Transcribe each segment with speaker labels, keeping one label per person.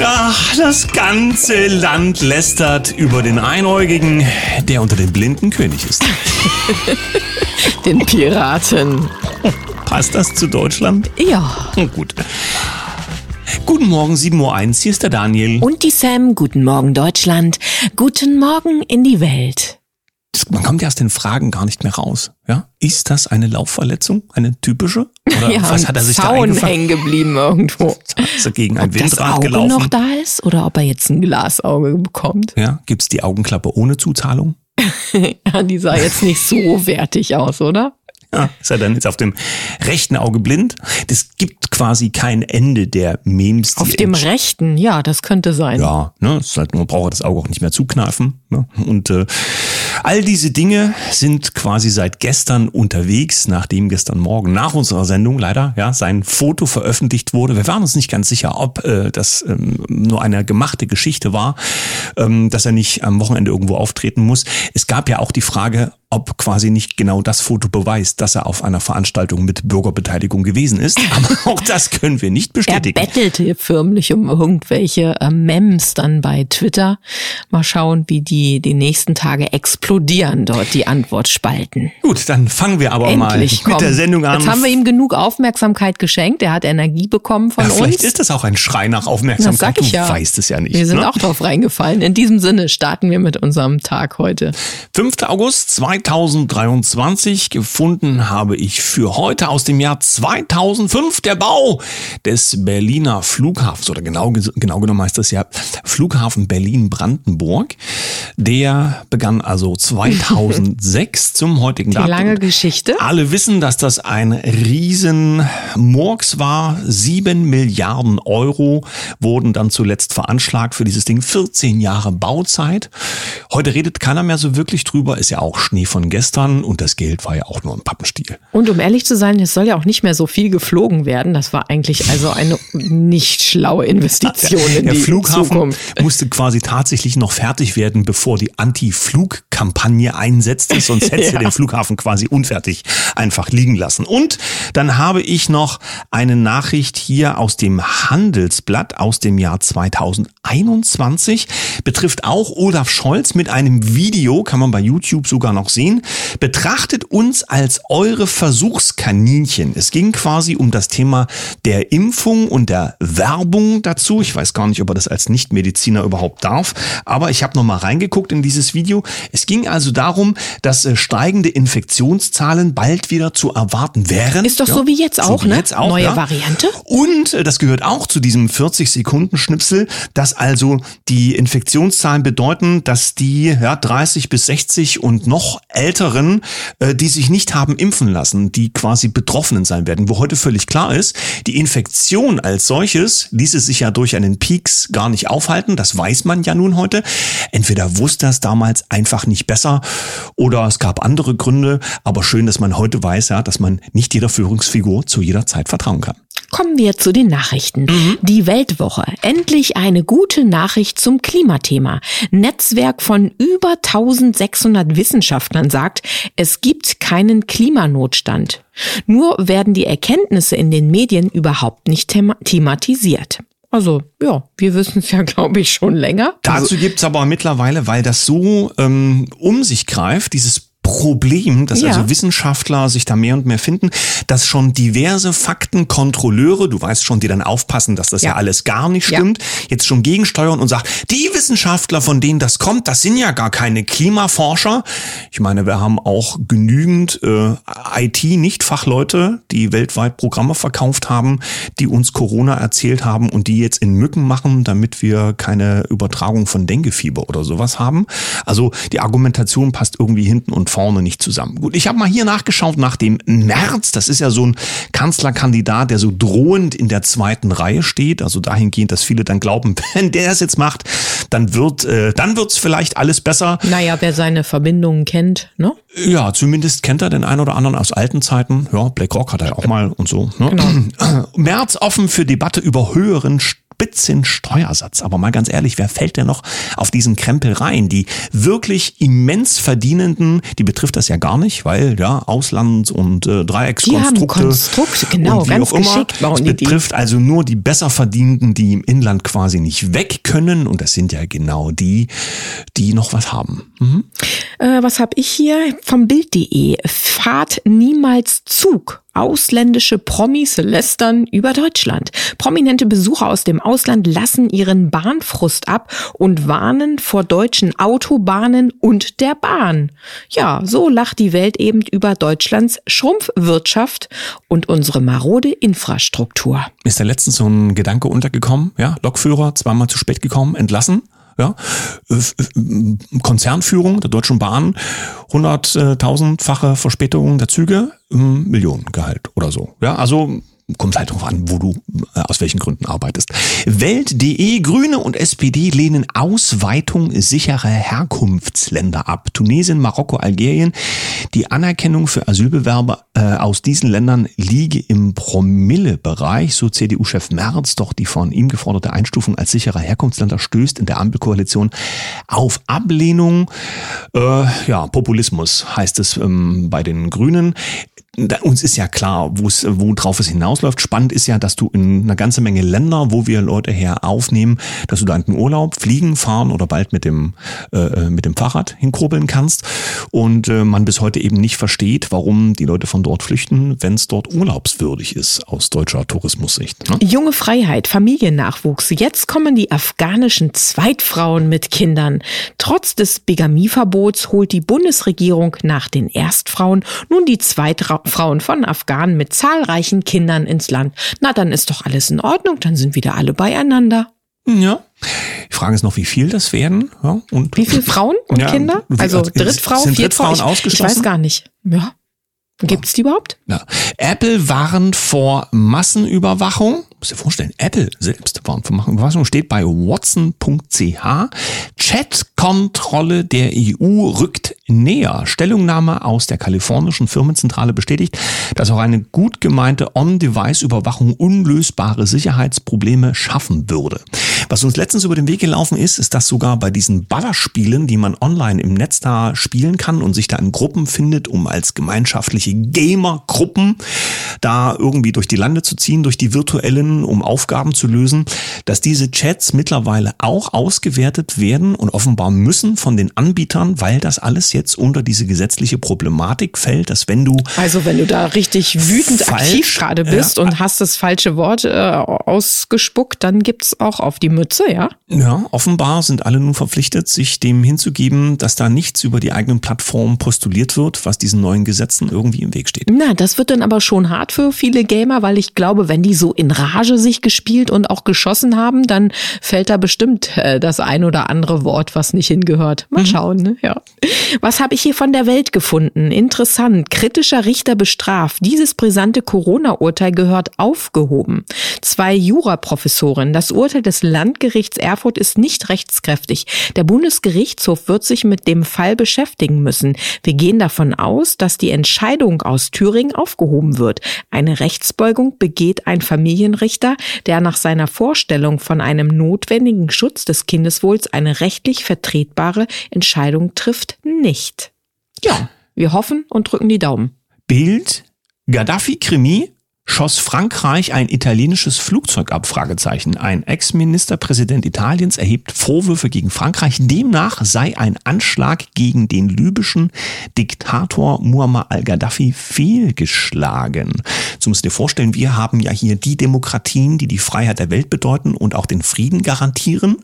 Speaker 1: Ach, das ganze Land lästert über den Einäugigen, der unter den Blinden König ist.
Speaker 2: Den Piraten.
Speaker 1: Passt das zu Deutschland?
Speaker 2: Ja.
Speaker 1: Gut. Guten Morgen, 7.01 Uhr, hier ist der Daniel.
Speaker 2: Und die Sam, guten Morgen Deutschland. Guten Morgen in die Welt.
Speaker 1: Man kommt ja aus den Fragen gar nicht mehr raus. Ja? Ist das eine Laufverletzung? Eine typische? Oder
Speaker 2: ja,
Speaker 1: was hat er sich da
Speaker 2: Zaun
Speaker 1: eingefangen?
Speaker 2: hängen geblieben irgendwo.
Speaker 1: Ist er gegen ein
Speaker 2: Ob das
Speaker 1: Windrad
Speaker 2: Auge
Speaker 1: gelaufen?
Speaker 2: noch da ist oder ob er jetzt ein Glasauge bekommt.
Speaker 1: Ja, gibt's die Augenklappe ohne Zuzahlung?
Speaker 2: Ja, die sah jetzt nicht so wertig aus, oder?
Speaker 1: Ja, ist er dann jetzt auf dem rechten Auge blind? Das gibt quasi kein Ende der Memes.
Speaker 2: Auf dem rechten, ja, das könnte sein.
Speaker 1: Ja, ne, es ist halt nur braucht das Auge auch nicht mehr zukneifen. Ne? Und äh, all diese Dinge sind quasi seit gestern unterwegs, nachdem gestern Morgen nach unserer Sendung leider ja sein Foto veröffentlicht wurde. Wir waren uns nicht ganz sicher, ob äh, das ähm, nur eine gemachte Geschichte war, ähm, dass er nicht am Wochenende irgendwo auftreten muss. Es gab ja auch die Frage, ob quasi nicht genau das Foto beweist, dass er auf einer Veranstaltung mit Bürgerbeteiligung gewesen ist. Aber auch das können wir nicht
Speaker 2: Er
Speaker 1: bestätigen.
Speaker 2: bettelte förmlich um irgendwelche äh, Mems dann bei Twitter. Mal schauen, wie die die nächsten Tage explodieren dort, die Antwortspalten.
Speaker 1: Gut, dann fangen wir aber
Speaker 2: Endlich,
Speaker 1: mal mit
Speaker 2: komm.
Speaker 1: der Sendung an.
Speaker 2: Jetzt haben wir ihm genug Aufmerksamkeit geschenkt. Er hat Energie bekommen von
Speaker 1: ja, vielleicht
Speaker 2: uns.
Speaker 1: ist das auch ein Schrei nach Aufmerksamkeit.
Speaker 2: Das sag ich
Speaker 1: du
Speaker 2: ja.
Speaker 1: weißt es ja nicht.
Speaker 2: wir sind
Speaker 1: ne?
Speaker 2: auch drauf reingefallen. In diesem Sinne starten wir mit unserem Tag heute.
Speaker 1: 5. August 2023 gefunden habe ich für heute aus dem Jahr 2005 der Bau des Berliner Flughafens oder genau, genau genommen heißt das ja Flughafen Berlin-Brandenburg. Der begann also 2006 zum heutigen Datum.
Speaker 2: lange Geschichte.
Speaker 1: Alle wissen, dass das ein riesen Murks war. Sieben Milliarden Euro wurden dann zuletzt veranschlagt für dieses Ding. 14 Jahre Bauzeit. Heute redet keiner mehr so wirklich drüber. Ist ja auch Schnee von gestern und das Geld war ja auch nur ein Pappenstiel.
Speaker 2: Und um ehrlich zu sein, es soll ja auch nicht mehr so viel geflogen werden. Das war eigentlich also eine nicht schlaue Investition in
Speaker 1: Der
Speaker 2: die
Speaker 1: Flughafen
Speaker 2: Zukunft.
Speaker 1: musste quasi tatsächlich noch fertig werden, bevor die Anti-Flug-Kampagne einsetzte. Sonst hätte
Speaker 2: Ja.
Speaker 1: den Flughafen quasi unfertig einfach liegen lassen. Und dann habe ich noch eine Nachricht hier aus dem Handelsblatt aus dem Jahr 2021. Betrifft auch Olaf Scholz mit einem Video, kann man bei YouTube sogar noch sehen. Betrachtet uns als eure Versuchskaninchen. Es ging quasi um das Thema der Impfung und der Werbung dazu. Ich weiß gar nicht, ob er das als Nichtmediziner überhaupt darf, aber ich habe noch mal reingeguckt in dieses Video. Es ging also darum, dass äh, steigende Infektionszahlen bald wieder zu erwarten wären.
Speaker 2: Ist doch so wie jetzt auch,
Speaker 1: wie
Speaker 2: ne?
Speaker 1: Jetzt auch,
Speaker 2: Neue
Speaker 1: ja.
Speaker 2: Variante?
Speaker 1: Und äh, das gehört auch zu diesem 40-Sekunden-Schnipsel, dass also die Infektionszahlen bedeuten, dass die ja, 30 bis 60 und noch älteren, äh, die sich nicht haben impfen lassen, die quasi Betroffenen sein werden. Wo heute völlig klar ist, die Infektion als solches ließe sich ja durch einen Peaks gar nicht aufhalten. Das weiß man ja nun heute. Entweder wusste es damals einfach nicht besser oder es gab andere Gründe. Aber schön, dass man heute weiß, ja, dass man nicht jeder Führungsfigur zu jeder Zeit vertrauen kann.
Speaker 2: Kommen wir zu den Nachrichten. Die Weltwoche. Endlich eine gute Nachricht zum Klimathema. Netzwerk von über 1600 Wissenschaftlern sagt, es gibt keinen Klimanotstand. Nur werden die Erkenntnisse in den Medien überhaupt nicht thema thematisiert. Also, ja, wir wissen es ja, glaube ich, schon länger.
Speaker 1: Dazu gibt's aber mittlerweile, weil das so ähm, um sich greift, dieses Problem, dass
Speaker 2: Ja.
Speaker 1: also Wissenschaftler sich da mehr und mehr finden, dass schon diverse Faktenkontrolleure, du weißt schon, die dann aufpassen, dass das ja,
Speaker 2: Ja.
Speaker 1: alles gar nicht
Speaker 2: Ja.
Speaker 1: stimmt, jetzt schon gegensteuern und sagen, die Wissenschaftler, von denen das kommt, das sind ja gar keine Klimaforscher. Ich meine, wir haben auch genügend äh, IT-Nicht-Fachleute, die weltweit Programme verkauft haben, die uns Corona erzählt haben und die jetzt in Mücken machen, damit wir keine Übertragung von Denguefieber oder sowas haben. Also die Argumentation passt irgendwie hinten und vorne nicht zusammen. Gut, ich habe mal hier nachgeschaut nach dem März. Das ist ja so ein Kanzlerkandidat, der so drohend in der zweiten Reihe steht. Also dahingehend, dass viele dann glauben, wenn der es jetzt macht, dann wird, äh, dann wird's vielleicht alles besser.
Speaker 2: Naja, wer seine Verbindungen kennt, ne?
Speaker 1: Ja, zumindest kennt er den einen oder anderen aus alten Zeiten. Ja, BlackRock hat er auch mal und so. Ne? März offen für Debatte über höheren Spitzensteuersatz. Aber mal ganz ehrlich, wer fällt denn noch auf diesen Krempel rein? Die wirklich immens Verdienenden, die betrifft das ja gar nicht, weil ja Auslands- und äh, Dreieckskonstrukte.
Speaker 2: Die haben Konstrukte, genau,
Speaker 1: und wie
Speaker 2: ganz
Speaker 1: auch immer.
Speaker 2: geschickt bauen
Speaker 1: Es
Speaker 2: die die.
Speaker 1: betrifft also nur die besser verdienenden, die im Inland quasi nicht weg können. Und das sind ja genau die, die noch was haben. Mhm.
Speaker 2: Äh, was habe ich hier? Vom Bild.de. Fahrt niemals Zug. Ausländische Promis lästern über Deutschland. Prominente Besucher aus dem Ausland lassen ihren Bahnfrust ab und warnen vor deutschen Autobahnen und der Bahn. Ja, so lacht die Welt eben über Deutschlands Schrumpfwirtschaft und unsere marode Infrastruktur.
Speaker 1: Ist da letztens so ein Gedanke untergekommen, ja, Lokführer, zweimal zu spät gekommen, entlassen. Ja, Äh, Konzernführung der Deutschen Bahn, hunderttausendfache Verspätung der Züge, Millionengehalt oder so. Ja, also kommt halt drauf an, wo du äh, aus welchen Gründen arbeitest. Welt.de, Grüne und SPD lehnen Ausweitung sicherer Herkunftsländer ab. Tunesien, Marokko, Algerien. Die Anerkennung für Asylbewerber äh, aus diesen Ländern liege im Promillebereich, so CDU-Chef Merz. Doch die von ihm geforderte Einstufung als sicherer Herkunftsländer stößt in der Ampelkoalition auf Ablehnung. Äh, ja, Populismus heißt es ähm, bei den Grünen. Da, uns ist ja klar, wo es, worauf es hinausläuft. Spannend ist ja, dass du in einer ganzen Menge Länder, wo wir Leute her aufnehmen, dass du da in den Urlaub fliegen, fahren oder bald mit dem, äh, mit dem Fahrrad hinkurbeln kannst. Und äh, man bis heute eben nicht versteht, warum die Leute von dort flüchten, wenn es dort urlaubswürdig ist aus deutscher Tourismussicht. Ne?
Speaker 2: Junge Freiheit, Familiennachwuchs. Jetzt kommen die afghanischen Zweitfrauen mit Kindern. Trotz des Bigamieverbots holt die Bundesregierung nach den Erstfrauen nun die Zweitfrauen von Afghanen mit zahlreichen Kindern ins Land. Na, dann ist doch alles in Ordnung, dann sind wieder alle beieinander.
Speaker 1: Ja. Die Frage ist noch, wie viel das werden. Ja, und
Speaker 2: Wie viele Frauen und
Speaker 1: Ja,
Speaker 2: Kinder?
Speaker 1: wie-
Speaker 2: Also Drittfrau,
Speaker 1: sind
Speaker 2: Viertfrau?
Speaker 1: Drittfrauen
Speaker 2: Ich, ich weiß gar nicht. Ja. Gibt's die überhaupt?
Speaker 1: Ja. Apple warnt vor Massenüberwachung. Muss dir vorstellen, Apple selbst vor Massenüberwachung. Steht bei watson.ch. Chatkontrolle der EU rückt näher. Stellungnahme aus der kalifornischen Firmenzentrale bestätigt, dass auch eine gut gemeinte On-Device-Überwachung unlösbare Sicherheitsprobleme schaffen würde. Was uns letztens über den Weg gelaufen ist, ist, dass sogar bei diesen Ballerspielen, die man online im Netz da spielen kann und sich da in Gruppen findet, um als gemeinschaftliche Gamer-Gruppen da irgendwie durch die Lande zu ziehen, durch die virtuellen, um Aufgaben zu lösen, dass diese Chats mittlerweile auch ausgewertet werden und offenbar müssen von den Anbietern, weil das alles jetzt unter diese gesetzliche Problematik fällt, dass wenn du
Speaker 2: Also wenn du da richtig wütend
Speaker 1: Falsch,
Speaker 2: aktiv gerade bist
Speaker 1: ja.
Speaker 2: und hast das falsche Wort äh, ausgespuckt, dann gibt's auch auf die Mütze, ja?
Speaker 1: Ja, offenbar sind alle nun verpflichtet, sich dem hinzugeben, dass da nichts über die eigenen Plattformen postuliert wird, was diesen neuen Gesetzen irgendwie im Weg steht.
Speaker 2: Na, das wird dann aber schon hart für viele Gamer, weil ich glaube, wenn die so in Rage sich gespielt und auch geschossen haben, dann fällt da bestimmt äh, das ein oder andere Wort, was nicht hingehört. Mal schauen, ne? Ja. Was habe ich hier von der Welt gefunden? Interessant. Kritischer Richter bestraft. Dieses brisante Corona-Urteil gehört aufgehoben. Zwei Juraprofessoren. Das Urteil des Landgerichts Erfurt ist nicht rechtskräftig. Der Bundesgerichtshof wird sich mit dem Fall beschäftigen müssen. Wir gehen davon aus, dass die Entscheidung aus Thüringen aufgehoben wird. Eine Rechtsbeugung begeht ein Familienrichter, der nach seiner Vorstellung von einem notwendigen Schutz des Kindeswohls eine rechtlich vertretbare Entscheidung trifft, nicht. Ja, wir hoffen und drücken die Daumen.
Speaker 1: Bild, Gaddafi-Krimi schoss Frankreich ein italienisches Flugzeug ab? Fragezeichen. Ein Ex-Ministerpräsident Italiens erhebt Vorwürfe gegen Frankreich. Demnach sei ein Anschlag gegen den libyschen Diktator Muammar al-Gaddafi fehlgeschlagen. So musst du dir vorstellen, wir haben ja hier die Demokratien, die die Freiheit der Welt bedeuten und auch den Frieden garantieren.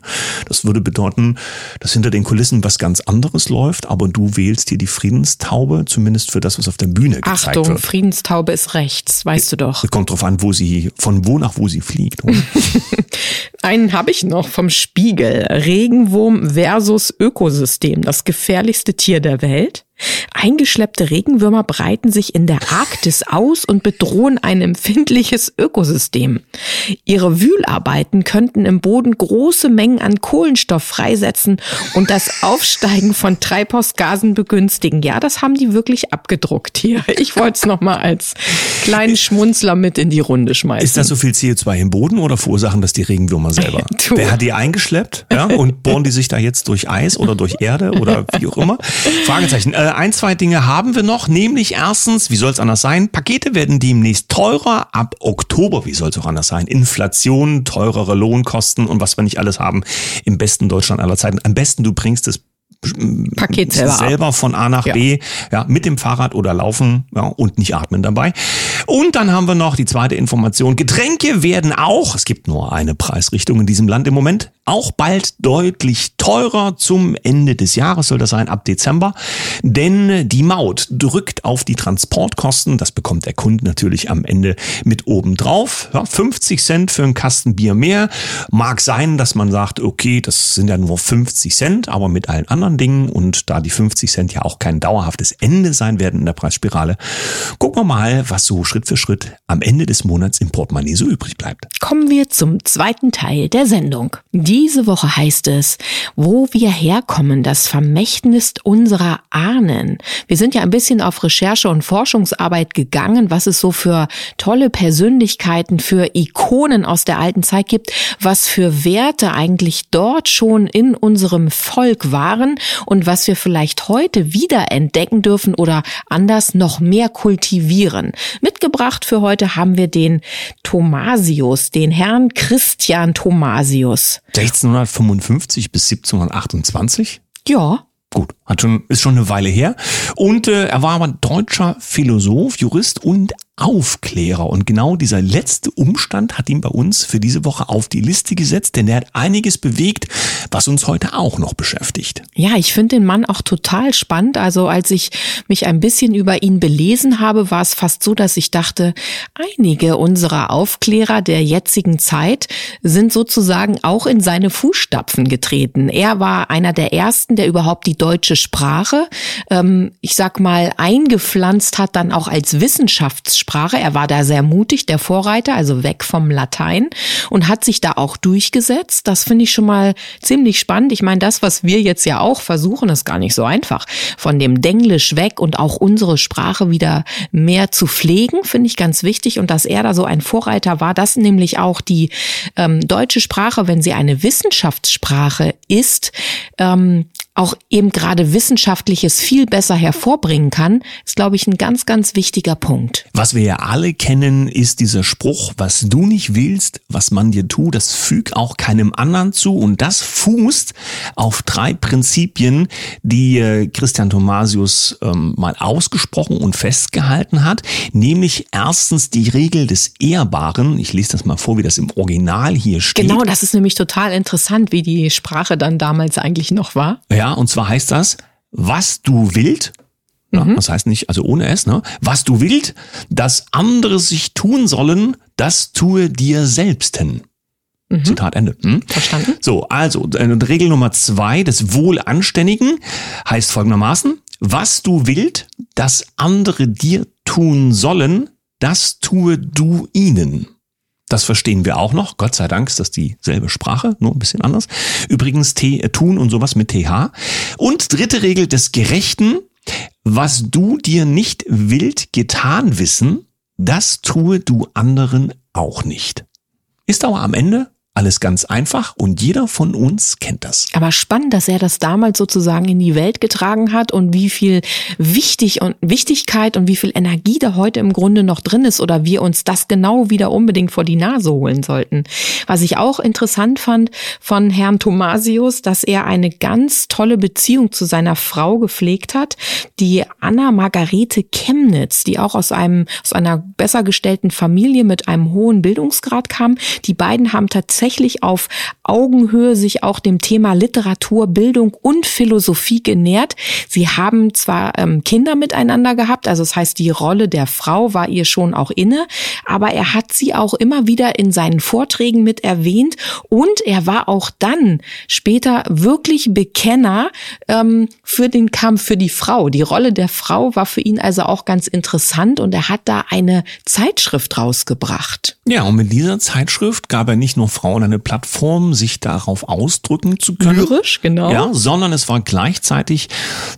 Speaker 1: Das würde bedeuten, dass hinter den Kulissen was ganz anderes läuft, aber du wählst hier die Friedenstaube, zumindest für das, was auf der Bühne gezeigt
Speaker 2: Achtung,
Speaker 1: wird.
Speaker 2: Friedenstaube ist rechts, weißt du doch.
Speaker 1: Es kommt drauf an, wo sie, von wo nach wo sie fliegt.
Speaker 2: Einen habe ich noch vom Spiegel. Regenwurm versus Ökosystem. Das gefährlichste Tier der Welt. Eingeschleppte Regenwürmer breiten sich in der Arktis aus und bedrohen ein empfindliches Ökosystem. Ihre Wühlarbeiten könnten im Boden große Mengen an Kohlenstoff freisetzen und das Aufsteigen von Treibhausgasen begünstigen. Ja, das haben die wirklich abgedruckt hier. Ich wollte es nochmal als kleinen Schmunzler mit in die Runde schmeißen.
Speaker 1: Ist das so viel CO2 im Boden oder verursachen das die Regenwürmer selber?
Speaker 2: Du.
Speaker 1: Wer hat die eingeschleppt? Ja, und bohren die sich da jetzt durch Eis oder durch Erde oder wie auch immer? Fragezeichen. Äh, ein, zwei Dinge haben wir noch, nämlich erstens, wie soll es anders sein? Pakete werden demnächst teurer ab Oktober. Wie soll es auch anders sein? Inflation, teurere Lohnkosten und was wir nicht alles haben im besten Deutschland aller Zeiten. Am besten du bringst es
Speaker 2: Paket selber,
Speaker 1: selber von A nach
Speaker 2: Ja.
Speaker 1: B, ja, mit dem Fahrrad oder laufen ja, und nicht atmen dabei. Und dann haben wir noch die zweite Information. Getränke werden auch, es gibt nur eine Preisrichtung in diesem Land im Moment, auch bald deutlich teurer zum Ende des Jahres soll das sein, ab Dezember. Denn die Maut drückt auf die Transportkosten. Das bekommt der Kunde natürlich am Ende mit oben drauf. Ja, 50 Cent für einen Kasten Bier mehr. Mag sein, dass man sagt, okay, das sind ja nur 50 Cent, aber mit allen anderen Dingen und da die 50 Cent ja auch kein dauerhaftes Ende sein werden in der Preisspirale, gucken wir mal, was so Schritt für Schritt am Ende des Monats im Portemonnaie so übrig bleibt.
Speaker 2: Kommen wir zum zweiten Teil der Sendung. Diese Woche heißt es, wo wir herkommen, das Vermächtnis unserer Ahnen. Wir sind ja ein bisschen auf Recherche und Forschungsarbeit gegangen, was es so für tolle Persönlichkeiten, für Ikonen aus der alten Zeit gibt, was für Werte eigentlich dort schon in unserem Volk waren und was wir vielleicht heute wieder entdecken dürfen oder anders noch mehr kultivieren. Mitgebracht für heute haben wir den Thomasius, den Herrn Christian Thomasius.
Speaker 1: 1655 bis 1728?
Speaker 2: Ja,
Speaker 1: Gut, hat schon, ist schon eine Weile her. Und äh, er war aber deutscher Philosoph, Jurist und Aufklärer. Und genau dieser letzte Umstand hat ihn bei uns für diese Woche auf die Liste gesetzt, denn er hat einiges bewegt, was uns heute auch noch beschäftigt.
Speaker 2: Ja, ich finde den Mann auch total spannend. Also als ich mich ein bisschen über ihn belesen habe, war es fast so, dass ich dachte, einige unserer Aufklärer der jetzigen Zeit sind sozusagen auch in seine Fußstapfen getreten. Er war einer der ersten, der überhaupt die deutsche Sprache, ähm, ich sag mal, eingepflanzt hat, dann auch als Wissenschaftssprache. Er war da sehr mutig, der Vorreiter, also weg vom Latein und hat sich da auch durchgesetzt. Das finde ich schon mal ziemlich spannend. Ich meine, das, was wir jetzt ja auch versuchen, ist gar nicht so einfach. Von dem Denglisch weg und auch unsere Sprache wieder mehr zu pflegen, finde ich ganz wichtig. Und dass er da so ein Vorreiter war, dass nämlich auch die ähm, deutsche Sprache, wenn sie eine Wissenschaftssprache ist, ähm, auch eben gerade Wissenschaftliches viel besser hervorbringen kann, ist, glaube ich, ein ganz, ganz wichtiger Punkt.
Speaker 1: Was wir ja alle kennen, ist dieser Spruch, was du nicht willst, was man dir tut, das füg auch keinem anderen zu. Und das fußt auf drei Prinzipien, die äh, Christian Thomasius ähm, mal ausgesprochen und festgehalten hat. Nämlich erstens die Regel des Ehrbaren. Ich lese das mal vor, wie das im Original hier steht.
Speaker 2: Genau, das ist nämlich total interessant, wie die Sprache dann damals eigentlich noch war.
Speaker 1: Ja, und zwar heißt das, was du willst, ja, das heißt nicht, also ohne es, ne? Was du willst, dass andere sich tun sollen, das tue dir selbsten. Zitat Ende. Hm?
Speaker 2: Verstanden?
Speaker 1: So, also äh, Regel Nummer zwei des Wohlanständigen heißt folgendermaßen, was du willst, dass andere dir tun sollen, das tue du ihnen. Das verstehen wir auch noch. Gott sei Dank ist das dieselbe Sprache, nur ein bisschen anders. Übrigens T, äh, tun und sowas mit TH. Und dritte Regel des Gerechten. Was du dir nicht wild getan wissen, das tue du anderen auch nicht. Ist aber am Ende alles ganz einfach und jeder von uns kennt das.
Speaker 2: Aber spannend, dass er das damals sozusagen in die Welt getragen hat und wie viel wichtig und Wichtigkeit und wie viel Energie da heute im Grunde noch drin ist oder wir uns das genau wieder unbedingt vor die Nase holen sollten. Was ich auch interessant fand von Herrn Thomasius, dass er eine ganz tolle Beziehung zu seiner Frau gepflegt hat, die Anna Margarete Chemnitz, die auch aus einem, aus einer besser gestellten Familie mit einem hohen Bildungsgrad kam. Die beiden haben tatsächlich tatsächlich auf Augenhöhe sich auch dem Thema Literatur, Bildung und Philosophie genährt. Sie haben zwar ähm, Kinder miteinander gehabt, also das heißt, die Rolle der Frau war ihr schon auch inne, aber er hat sie auch immer wieder in seinen Vorträgen mit erwähnt und er war auch dann später wirklich Bekenner ähm, für den Kampf für die Frau. Die Rolle der Frau war für ihn also auch ganz interessant und er hat da eine Zeitschrift rausgebracht.
Speaker 1: Ja, und mit dieser Zeitschrift gab er nicht nur Frauen eine Plattform, sich darauf ausdrücken zu können.
Speaker 2: Lyrisch, genau.
Speaker 1: Ja, sondern es war gleichzeitig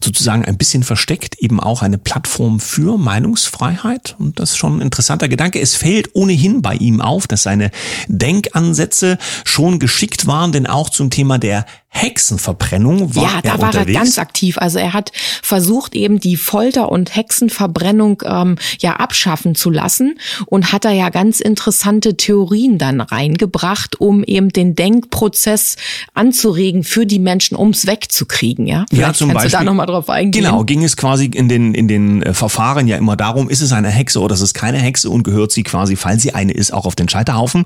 Speaker 1: sozusagen ein bisschen versteckt eben auch eine Plattform für Meinungsfreiheit. Und das ist schon ein interessanter Gedanke. Es fällt ohnehin bei ihm auf, dass seine Denkansätze schon geschickt waren, denn auch zum Thema der Hexenverbrennung war
Speaker 2: ja, da
Speaker 1: er
Speaker 2: war
Speaker 1: unterwegs.
Speaker 2: er ganz aktiv. Also er hat versucht eben die Folter und Hexenverbrennung ähm, ja abschaffen zu lassen und hat da ja ganz interessante Theorien dann reingebracht, um eben den Denkprozess anzuregen für die Menschen, ums wegzukriegen. Ja,
Speaker 1: ja zum
Speaker 2: kannst
Speaker 1: Beispiel.
Speaker 2: du da nochmal drauf eingehen.
Speaker 1: Genau, ging es quasi in den in den äh, Verfahren ja immer darum, ist es eine Hexe oder ist es keine Hexe und gehört sie quasi, falls sie eine ist, auch auf den Scheiterhaufen.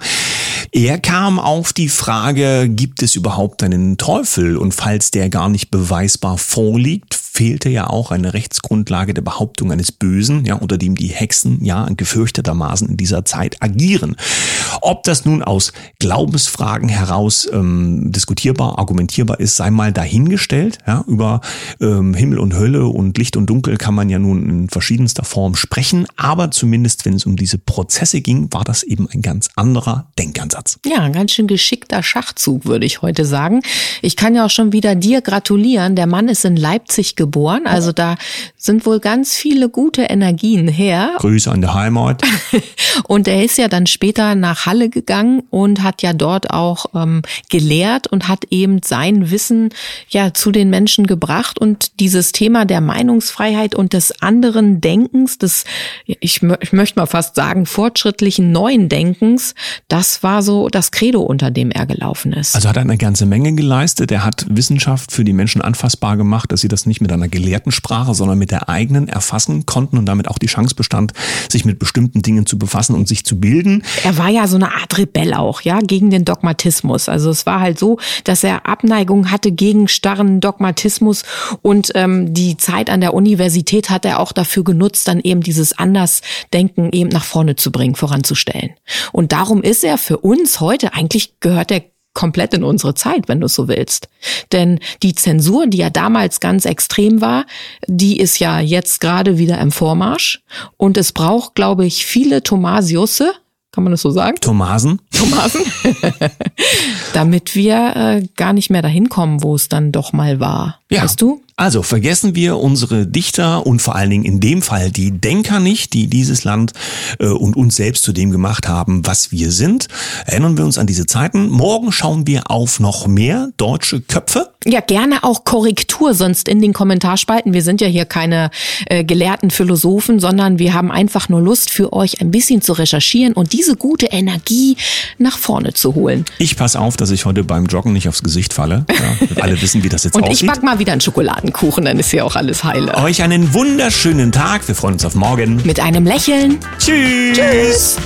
Speaker 1: Er kam auf die Frage, gibt es überhaupt einen Teufel und falls der gar nicht beweisbar vorliegt, fehlte ja auch eine Rechtsgrundlage der Behauptung eines Bösen, ja, unter dem die Hexen ja gefürchtetermaßen in dieser Zeit agieren. Ob das nun aus Glaubensfragen heraus ähm, diskutierbar, argumentierbar ist, sei mal dahingestellt. Ja, über ähm, Himmel und Hölle und Licht und Dunkel kann man ja nun in verschiedenster Form sprechen, aber zumindest wenn es um diese Prozesse ging, war das eben ein ganz anderer Denkansatz.
Speaker 2: Ja, ein ganz schön geschickter Schachzug, würde ich heute sagen. Ich kann ja auch schon wieder dir gratulieren. Der Mann ist in Leipzig geboren, also da sind wohl ganz viele gute Energien her.
Speaker 1: Grüße an der Heimat.
Speaker 2: Und er ist ja dann später nach Halle gegangen und hat ja dort auch ähm, gelehrt und hat eben sein Wissen ja zu den Menschen gebracht und dieses Thema der Meinungsfreiheit und des anderen Denkens, des, ich, ich möchte mal fast sagen, fortschrittlichen neuen Denkens, das war so das Credo, unter dem er gelaufen ist.
Speaker 1: Also hat er eine ganze Menge geleistet. Er hat Wissenschaft für die Menschen anfassbar gemacht, dass sie das nicht mit einer gelehrten Sprache, sondern mit der eigenen erfassen konnten und damit auch die Chance bestand, sich mit bestimmten Dingen zu befassen und sich zu bilden.
Speaker 2: Er war ja so eine Art Rebell auch, ja, gegen den Dogmatismus. Also es war halt so, dass er Abneigung hatte gegen starren Dogmatismus und ähm, die Zeit an der Universität hat er auch dafür genutzt, dann eben dieses Andersdenken eben nach vorne zu bringen, voranzustellen. Und darum ist er für uns heute, eigentlich gehört er komplett in unsere Zeit, wenn du so willst. Denn die Zensur, die ja damals ganz extrem war, die ist ja jetzt gerade wieder im Vormarsch. Und es braucht, glaube ich, viele Thomasiusse, kann man das so sagen?
Speaker 1: Thomasen.
Speaker 2: Thomasen. Damit wir äh, gar nicht mehr dahin kommen, wo es dann doch mal war.
Speaker 1: Ja.
Speaker 2: Weißt du?
Speaker 1: Also vergessen wir unsere Dichter und vor allen Dingen in dem Fall die Denker nicht, die dieses Land äh, und uns selbst zu dem gemacht haben, was wir sind. Erinnern wir uns an diese Zeiten. Morgen schauen wir auf noch mehr deutsche Köpfe.
Speaker 2: Ja, gerne auch Korrektur sonst in den Kommentarspalten. Wir sind ja hier keine äh, gelehrten Philosophen, sondern wir haben einfach nur Lust für euch ein bisschen zu recherchieren und diese gute Energie nach vorne zu holen.
Speaker 1: Ich passe auf, dass ich heute beim Joggen nicht aufs Gesicht falle. Ja, alle wissen, wie das jetzt
Speaker 2: Und
Speaker 1: aussieht.
Speaker 2: ich back mal wieder einen Schokoladenkuchen, dann ist ja auch alles heile.
Speaker 1: Euch einen wunderschönen Tag. Wir freuen uns auf morgen.
Speaker 2: Mit einem Lächeln.
Speaker 1: Tschüss.
Speaker 2: Tschüss.